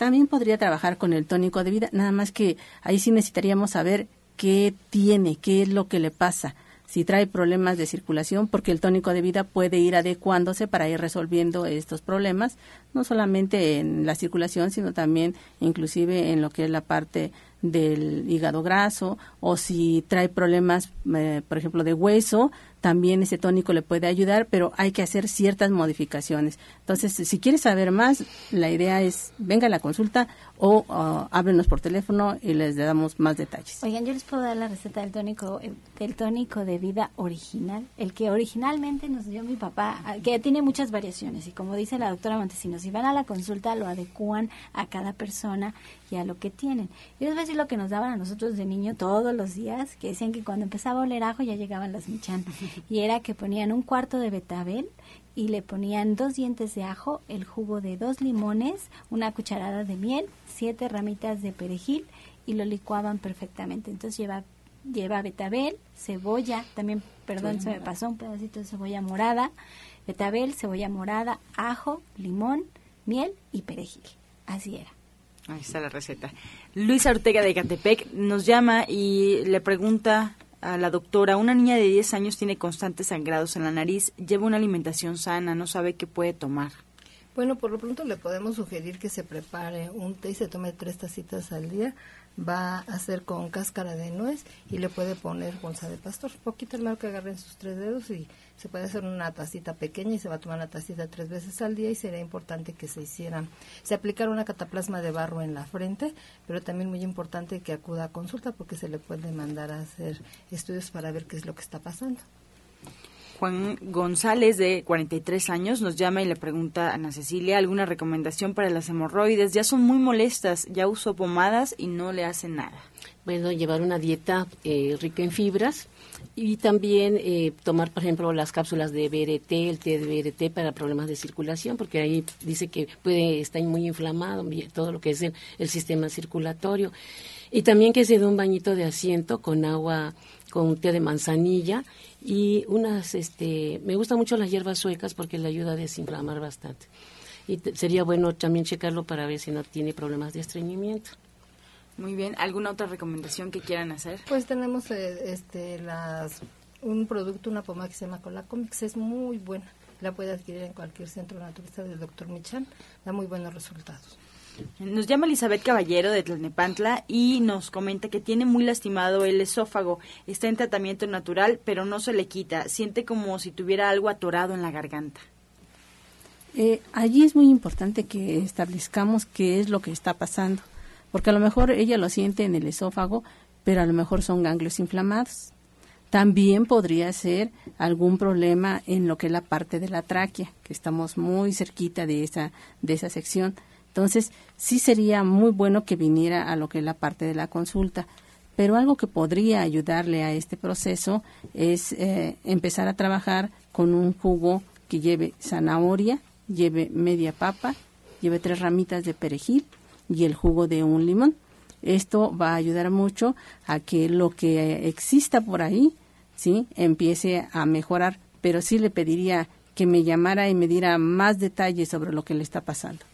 También podría trabajar con el tónico de vida, nada más que ahí sí necesitaríamos saber qué tiene, qué es lo que le pasa, si trae problemas de circulación, porque el tónico de vida puede ir adecuándose para ir resolviendo estos problemas, no solamente en la circulación, sino también inclusive en lo que es la parte del hígado graso o si trae problemas, eh, por ejemplo, de hueso, también ese tónico le puede ayudar, pero hay que hacer ciertas modificaciones. Entonces, si quieres saber más, la idea es venga a la consulta o uh, háblenos por teléfono y les damos más detalles. Oigan, yo les puedo dar la receta del tónico eh, del tónico de vida original, el que originalmente nos dio mi papá, ah, que tiene muchas variaciones y como dice la doctora Montesinos, si van a la consulta lo adecúan a cada persona y a lo que tienen. Y decir lo que nos daban a nosotros de niño todos los días, que decían que cuando empezaba a oler ajo ya llegaban las michan y era que ponían un cuarto de betabel y le ponían dos dientes de ajo, el jugo de dos limones, una cucharada de miel, siete ramitas de perejil y lo licuaban perfectamente. Entonces lleva lleva betabel, cebolla, también, perdón, se me pasó un pedacito de cebolla morada, betabel, cebolla morada, ajo, limón, miel y perejil. Así era. Ahí está la receta. Luisa Ortega de Catepec nos llama y le pregunta a la doctora, una niña de 10 años tiene constantes sangrados en la nariz, lleva una alimentación sana, no sabe qué puede tomar. Bueno, por lo pronto le podemos sugerir que se prepare un té y se tome tres tacitas al día va a hacer con cáscara de nuez y le puede poner bolsa de pastor. Poquito el mar que agarren sus tres dedos y se puede hacer una tacita pequeña y se va a tomar la tacita tres veces al día y sería importante que se hiciera, se aplicara una cataplasma de barro en la frente, pero también muy importante que acuda a consulta porque se le puede mandar a hacer estudios para ver qué es lo que está pasando. Juan González, de 43 años, nos llama y le pregunta a Ana Cecilia alguna recomendación para las hemorroides. Ya son muy molestas, ya uso pomadas y no le hacen nada. Bueno, llevar una dieta eh, rica en fibras y también eh, tomar, por ejemplo, las cápsulas de BRT, el té de BRT para problemas de circulación, porque ahí dice que puede estar muy inflamado todo lo que es el, el sistema circulatorio. Y también que se dé un bañito de asiento con agua, con té de manzanilla y unas, este, me gustan mucho las hierbas suecas porque le ayuda a desinflamar bastante. Y sería bueno también checarlo para ver si no tiene problemas de estreñimiento. Muy bien. ¿Alguna otra recomendación que quieran hacer? Pues tenemos eh, este las un producto, una pomada que se llama Colacomics, es muy buena. La puede adquirir en cualquier centro naturista del doctor Michan. Da muy buenos resultados. Nos llama Elizabeth Caballero de Tlalnepantla y nos comenta que tiene muy lastimado el esófago. Está en tratamiento natural, pero no se le quita. Siente como si tuviera algo atorado en la garganta. Eh, allí es muy importante que establezcamos qué es lo que está pasando, porque a lo mejor ella lo siente en el esófago, pero a lo mejor son ganglios inflamados. También podría ser algún problema en lo que es la parte de la tráquea, que estamos muy cerquita de esa, de esa sección. Entonces, sí sería muy bueno que viniera a lo que es la parte de la consulta. Pero algo que podría ayudarle a este proceso es eh, empezar a trabajar con un jugo que lleve zanahoria, lleve media papa, lleve tres ramitas de perejil y el jugo de un limón. Esto va a ayudar mucho a que lo que exista por ahí ¿sí? empiece a mejorar, pero sí le pediría que me llamara y me diera más detalles sobre lo que le está pasando.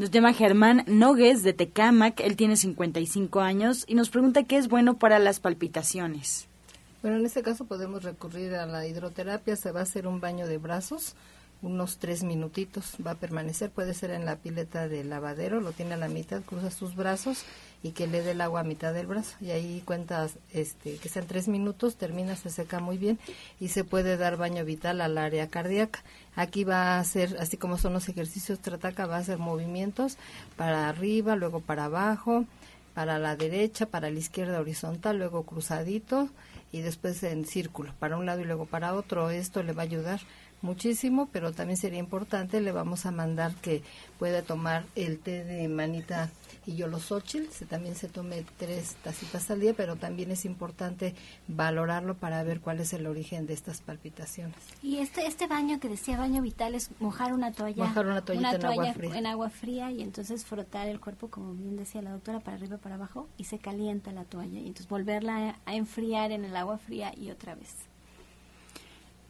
Nos llama Germán Nogues de Tecamac, él tiene 55 años y nos pregunta qué es bueno para las palpitaciones. Bueno, en este caso podemos recurrir a la hidroterapia, se va a hacer un baño de brazos, unos tres minutitos. Va a permanecer, puede ser en la pileta del lavadero, lo tiene a la mitad, cruza sus brazos y que le dé el agua a mitad del brazo y ahí cuentas este, que sean tres minutos, termina, se seca muy bien y se puede dar baño vital al área cardíaca. Aquí va a hacer, así como son los ejercicios Trataca, va a hacer movimientos para arriba, luego para abajo, para la derecha, para la izquierda horizontal, luego cruzadito y después en círculo, para un lado y luego para otro. Esto le va a ayudar muchísimo, pero también sería importante, le vamos a mandar que pueda tomar el té de manita y yolosóchil, se también se tome tres tacitas al día, pero también es importante valorarlo para ver cuál es el origen de estas palpitaciones. Y este este baño que decía baño vital es mojar una toalla, mojar una en agua fría. en agua fría y entonces frotar el cuerpo como bien decía la doctora para arriba para abajo y se calienta la toalla y entonces volverla a enfriar en el agua fría y otra vez.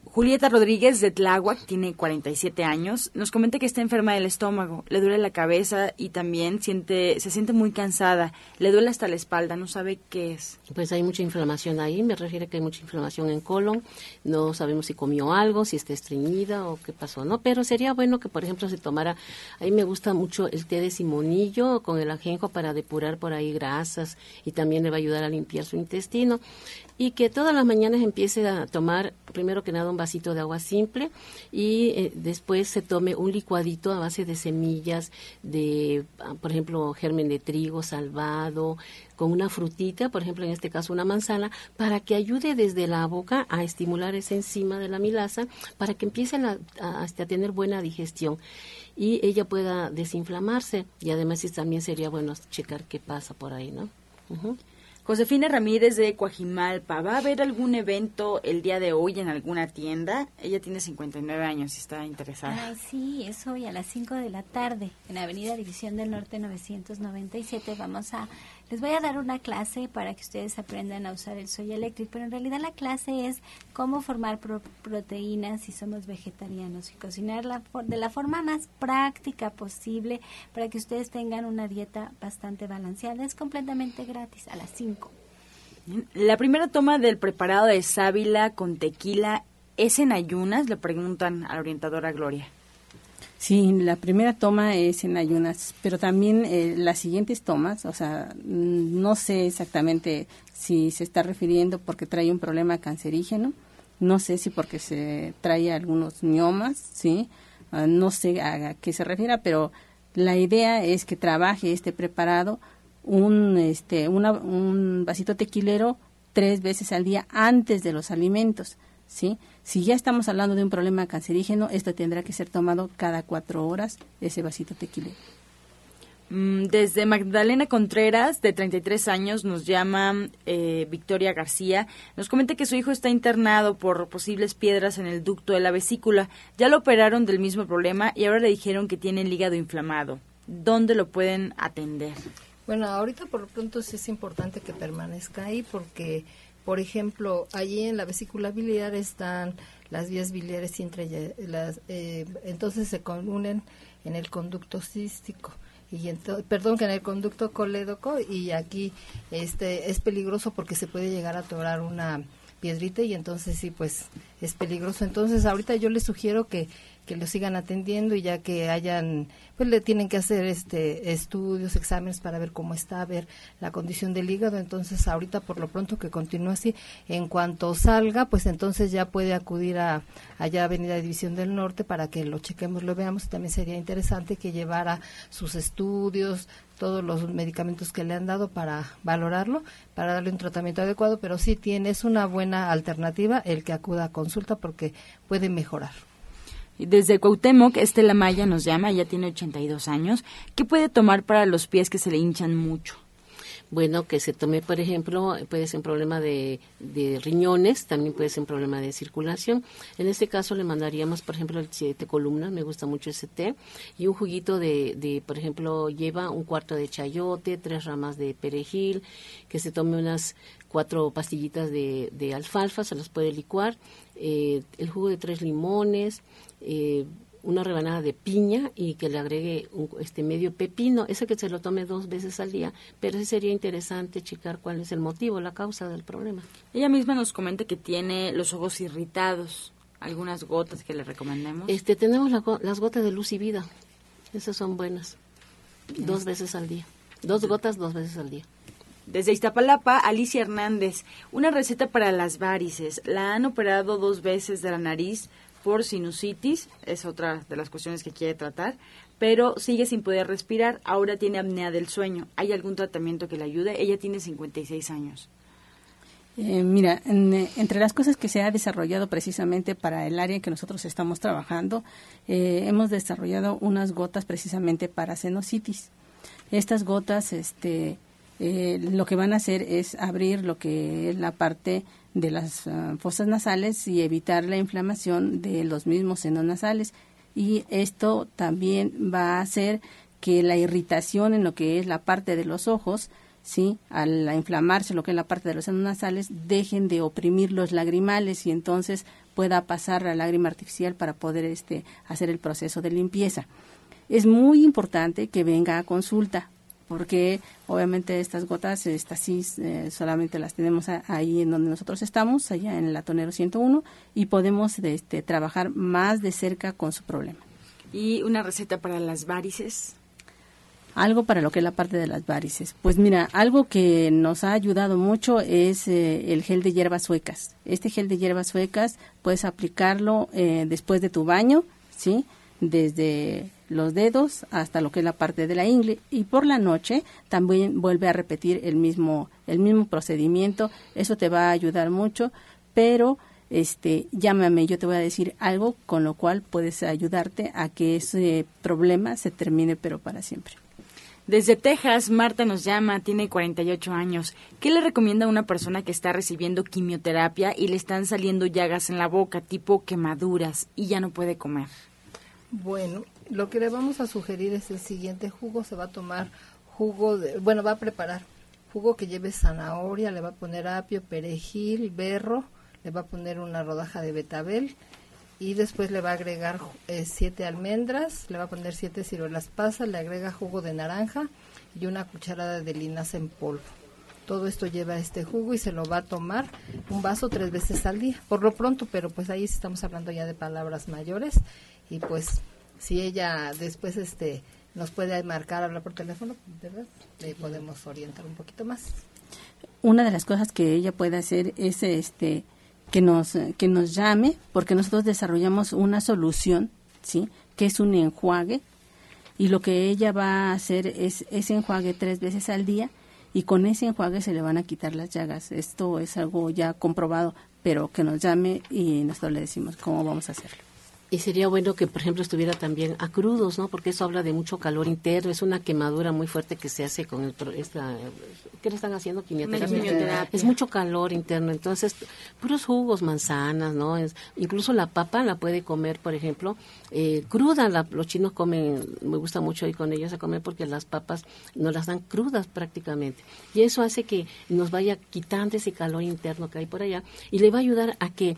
Julieta Rodríguez de Tláhuac tiene 47 años. Nos comenta que está enferma del estómago, le duele la cabeza y también siente, se siente muy cansada. Le duele hasta la espalda, no sabe qué es. Pues hay mucha inflamación ahí, me refiere que hay mucha inflamación en colon. No sabemos si comió algo, si está estreñida o qué pasó, ¿no? Pero sería bueno que, por ejemplo, se tomara. A mí me gusta mucho el té de simonillo con el ajenjo para depurar por ahí grasas y también le va a ayudar a limpiar su intestino y que todas las mañanas empiece a tomar, primero que nada, un vasito de agua simple y eh, después se tome un licuadito a base de semillas, de, ah, por ejemplo, germen de trigo salvado, con una frutita, por ejemplo, en este caso una manzana, para que ayude desde la boca a estimular esa enzima de la milasa, para que empiece a, a, tener buena digestión y ella pueda desinflamarse. Y además también sería bueno checar qué pasa por ahí, ¿no? Josefina Ramírez de Coajimalpa, ¿va a haber algún evento el día de hoy en alguna tienda? Ella tiene 59 años y está interesada. Ay, sí, es hoy a las 5 de la tarde en Avenida División del Norte 997. Vamos a les voy a dar una clase para que ustedes aprendan a usar el soy electric, pero en realidad la clase es cómo formar proteínas si somos vegetarianos y cocinar la de la forma más práctica posible para que ustedes tengan una dieta bastante balanceada. Es completamente gratis a las 5. La primera toma del preparado de sábila con tequila es en ayunas, le preguntan a la orientadora Gloria. Sí, la primera toma es en ayunas, pero también eh, las siguientes tomas, o sea, mm, no sé exactamente si se está refiriendo porque trae un problema cancerígeno, no sé si porque se trae algunos miomas, sí, uh, no sé a, qué se refiere, pero la idea es que trabaje este preparado un este una, un vasito tequilero tres veces al día antes de los alimentos, sí si ya estamos hablando de un problema cancerígeno, esto tendrá que ser tomado cada cuatro horas, ese vasito tequila. Mm, desde Magdalena Contreras, de 33 años, nos llama eh, Victoria García. Nos comenta que su hijo está internado por posibles piedras en el ducto de la vesícula. Ya lo operaron del mismo problema y ahora le dijeron que tiene el hígado inflamado. ¿Dónde lo pueden atender? Bueno, ahorita por lo pronto sí es importante que permanezca ahí porque por ejemplo, allí en la vesícula biliar están las vías biliares las, eh, entonces se unen en el conducto cístico. Y perdón que en el conducto colédoco y aquí este es peligroso porque se puede llegar a atorar una piedrita y entonces sí pues es peligroso. Entonces ahorita yo les sugiero que que lo sigan atendiendo y ya que hayan, pues le tienen que hacer este estudios, exámenes para ver cómo está, ver la condición del hígado. Entonces, ahorita por lo pronto que continúe así, en cuanto salga, pues entonces ya puede acudir a allá a Avenida División del Norte para que lo chequemos, lo veamos. También sería interesante que llevara sus estudios, todos los medicamentos que le han dado para valorarlo, para darle un tratamiento adecuado, pero sí tiene, es una buena alternativa el que acuda a consulta porque puede mejorar. Desde Cuauhtémoc, Estela Maya nos llama, ella tiene 82 años. ¿Qué puede tomar para los pies que se le hinchan mucho? Bueno, que se tome, por ejemplo, puede ser un problema de, riñones, también puede ser un problema de circulación. En este caso le mandaríamos, por ejemplo, el té columna, me gusta mucho ese té, y un juguito de, de, por ejemplo, lleva un cuarto de chayote, tres ramas de perejil, que se tome unas cuatro pastillitas de, de alfalfa, se las puede licuar, eh, el jugo de tres limones, eh, una rebanada de piña y que le agregue un, este medio pepino, ese que se lo tome dos veces al día, pero sí sería interesante checar cuál es el motivo, la causa del problema. Ella misma nos comenta que tiene los ojos irritados, algunas gotas que le recomendemos. Este, tenemos las gotas de luz y vida, esas son buenas, dos veces al día, dos gotas dos veces al día. Desde Iztapalapa, Alicia Hernández, una receta para las varices. La han operado dos veces de la nariz por sinusitis, es otra de las cuestiones que quiere tratar, pero sigue sin poder respirar, ahora tiene apnea del sueño. ¿Hay algún tratamiento que le ayude? Ella tiene 56 años. Eh, mira, entre las cosas que se ha desarrollado precisamente para el área en que nosotros estamos trabajando, eh, hemos desarrollado unas gotas precisamente para sinusitis. Estas gotas, este, eh, lo que van a hacer es abrir lo que es la parte de las ah, fosas nasales y evitar la inflamación de los mismos senos nasales. Y esto también va a hacer que la irritación en lo que es la parte de los ojos, ¿sí? al inflamarse lo que es la parte de los senos nasales, dejen de oprimir los lagrimales y entonces pueda pasar la lágrima artificial para poder este, hacer el proceso de limpieza. Es muy importante que venga a consulta porque obviamente estas gotas, estas sí, eh, solamente las tenemos ahí en donde nosotros estamos, allá en el Latonero 101, y podemos este, trabajar más de cerca con su problema. ¿Y una receta para las varices? Algo para lo que es la parte de las varices. Pues mira, algo que nos ha ayudado mucho es eh, el gel de hierbas suecas. Este gel de hierbas suecas puedes aplicarlo eh, después de tu baño, ¿sí? Desde los dedos hasta lo que es la parte de la ingle y por la noche también vuelve a repetir el mismo el mismo procedimiento eso te va a ayudar mucho pero este llámame yo te voy a decir algo con lo cual puedes ayudarte a que ese problema se termine pero para siempre desde Texas, Marta nos llama, tiene 48 años. ¿Qué le recomienda a una persona que está recibiendo quimioterapia y le están saliendo llagas en la boca, tipo quemaduras, y ya no puede comer? Bueno, lo que le vamos a sugerir es el siguiente jugo. Se va a tomar jugo de, bueno, va a preparar jugo que lleve zanahoria, le va a poner apio, perejil, berro, le va a poner una rodaja de betabel y después le va a agregar eh, siete almendras, le va a poner siete ciruelas pasas, le agrega jugo de naranja y una cucharada de linaza en polvo. Todo esto lleva este jugo y se lo va a tomar un vaso tres veces al día, por lo pronto, pero pues ahí estamos hablando ya de palabras mayores y pues si ella después este nos puede marcar, hablar por teléfono, ¿verdad? Le podemos orientar un poquito más. Una de las cosas que ella puede hacer es este que nos que nos llame porque nosotros desarrollamos una solución, ¿sí? Que es un enjuague y lo que ella va a hacer es ese enjuague tres veces al día y con ese enjuague se le van a quitar las llagas. Esto es algo ya comprobado, pero que nos llame y nosotros le decimos cómo vamos a hacerlo. Y sería bueno que, por ejemplo, estuviera también a crudos, ¿no? Porque eso habla de mucho calor interno, es una quemadura muy fuerte que se hace con el, esta, ¿qué le están haciendo? Quimioterapia. Es mucho calor interno, entonces, puros jugos, manzanas, ¿no? Es, incluso la papa la puede comer, por ejemplo, eh, cruda, los chinos comen, me gusta mucho ir con ellos a comer porque las papas no las dan crudas prácticamente. Y eso hace que nos vaya quitando ese calor interno que hay por allá y le va a ayudar a que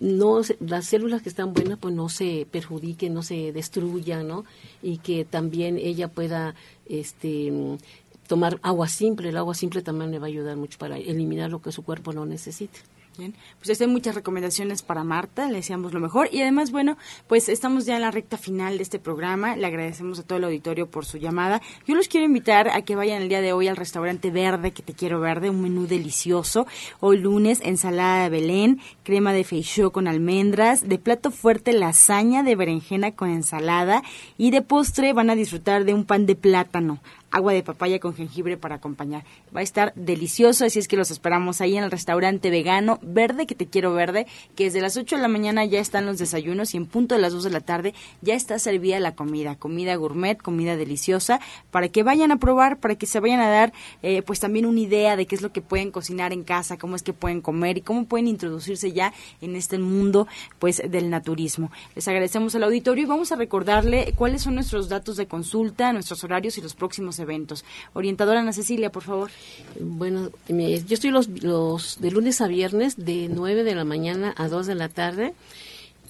no las células que están buenas pues no se perjudique, no se destruya, ¿no? Y que también ella pueda este tomar agua simple, el agua simple también le va a ayudar mucho para eliminar lo que su cuerpo no necesite. Bien, pues hay muchas recomendaciones para Marta, le deseamos lo mejor y además, bueno, pues estamos ya en la recta final de este programa, le agradecemos a todo el auditorio por su llamada. Yo los quiero invitar a que vayan el día de hoy al restaurante Verde, que te quiero verde, un menú delicioso. Hoy lunes, ensalada de Belén, crema de feijóo con almendras, de plato fuerte lasaña de berenjena con ensalada y de postre van a disfrutar de un pan de plátano agua de papaya con jengibre para acompañar. Va a estar delicioso, así es que los esperamos ahí en el restaurante vegano Verde, que te quiero verde, que desde las 8 de la mañana ya están los desayunos y en punto de las 2 de la tarde ya está servida la comida, comida gourmet, comida deliciosa, para que vayan a probar, para que se vayan a dar eh, pues también una idea de qué es lo que pueden cocinar en casa, cómo es que pueden comer y cómo pueden introducirse ya en este mundo pues del naturismo. Les agradecemos al auditorio y vamos a recordarle cuáles son nuestros datos de consulta, nuestros horarios y los próximos eventos. Orientadora Ana Cecilia, por favor. Bueno, yo estoy los, los de lunes a viernes de 9 de la mañana a 2 de la tarde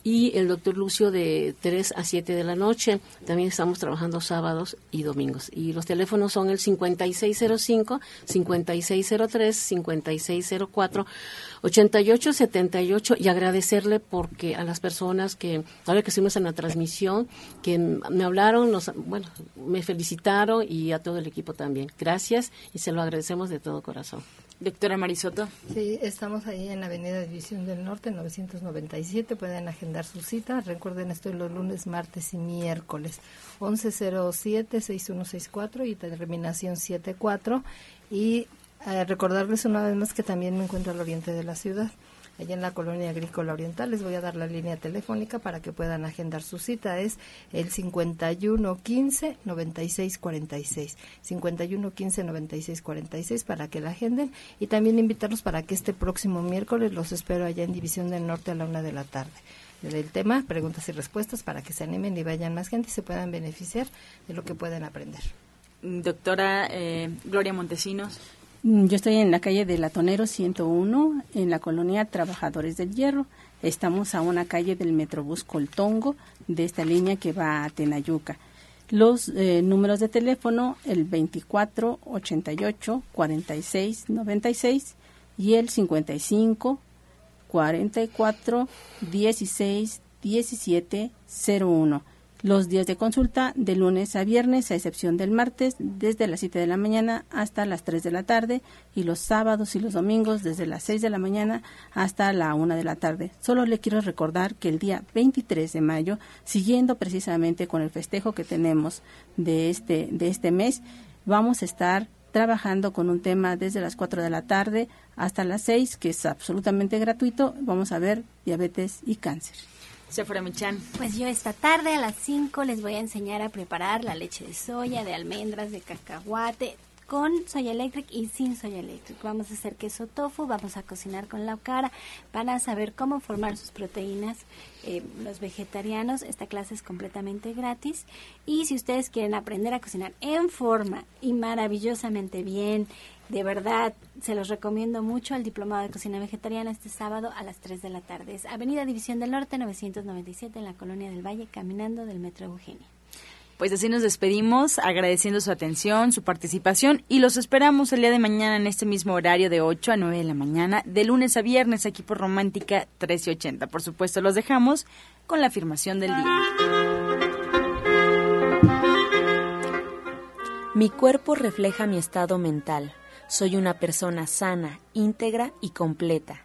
y el doctor Lucio de 3 a 7 de la noche. También estamos trabajando sábados y domingos. Y los teléfonos son el 5605, 5603, 5604, 8878 y agradecerle porque a las personas que, ahora que estuvimos en la transmisión, que me hablaron, nos, bueno, me felicitaron y a todo el equipo también. Gracias y se lo agradecemos de todo corazón. Doctora Marisoto. Sí, estamos ahí en la Avenida División del Norte, 997. Pueden agendar su cita. Recuerden, estoy los lunes, martes y miércoles. 1107-6164 y terminación 74. Y eh, recordarles una vez más que también me encuentro al oriente de la ciudad allá en la colonia agrícola oriental. Les voy a dar la línea telefónica para que puedan agendar su cita. Es el 5115 9646. 5115 9646 para que la agenden y también invitarlos para que este próximo miércoles los espero allá en División del Norte a la una de la tarde. El tema, preguntas y respuestas para que se animen y vayan más gente y se puedan beneficiar de lo que pueden aprender. Doctora eh, Gloria Montesinos. Mm, yo estoy en la calle de Latonero 101, en la colonia Trabajadores del Hierro. Estamos a una calle del Metrobús Coltongo, de esta línea que va a Tenayuca. Los eh, números de teléfono, el 24 88 46 96 y el 55 44 16 17 01 los días de consulta de lunes a viernes, a excepción del martes, desde las 7 de la mañana hasta las 3 de la tarde, y los sábados y los domingos desde las 6 de la mañana hasta la 1 de la tarde. Solo le quiero recordar que el día 23 de mayo, siguiendo precisamente con el festejo que tenemos de este, de este mes, vamos a estar trabajando con un tema desde las 4 de la tarde hasta las 6, que es absolutamente gratuito. Vamos a ver diabetes y cáncer. Sephora Michan. Pues yo esta tarde a las 5 les voy a enseñar a preparar la leche de soya, de almendras, de cacahuate, con soya electric y sin soya electric. Vamos a hacer queso tofu, vamos a cocinar con la cara, van a saber cómo formar sus proteínas eh, los vegetarianos. Esta clase es completamente gratis y si ustedes quieren aprender a cocinar en forma y maravillosamente bien de verdad, se los recomiendo mucho el Diplomado de Cocina Vegetariana este sábado a las 3 de la tarde. Es Avenida División del Norte 997 en la Colonia del Valle, caminando del Metro Eugenia. Pues así nos despedimos, agradeciendo su atención, su participación y los esperamos el día de mañana en este mismo horario de 8 a 9 de la mañana, de lunes a viernes aquí por Romántica 1380. Por supuesto, los dejamos con la afirmación del día. Mi cuerpo refleja mi estado mental soy una persona sana, íntegra y completa.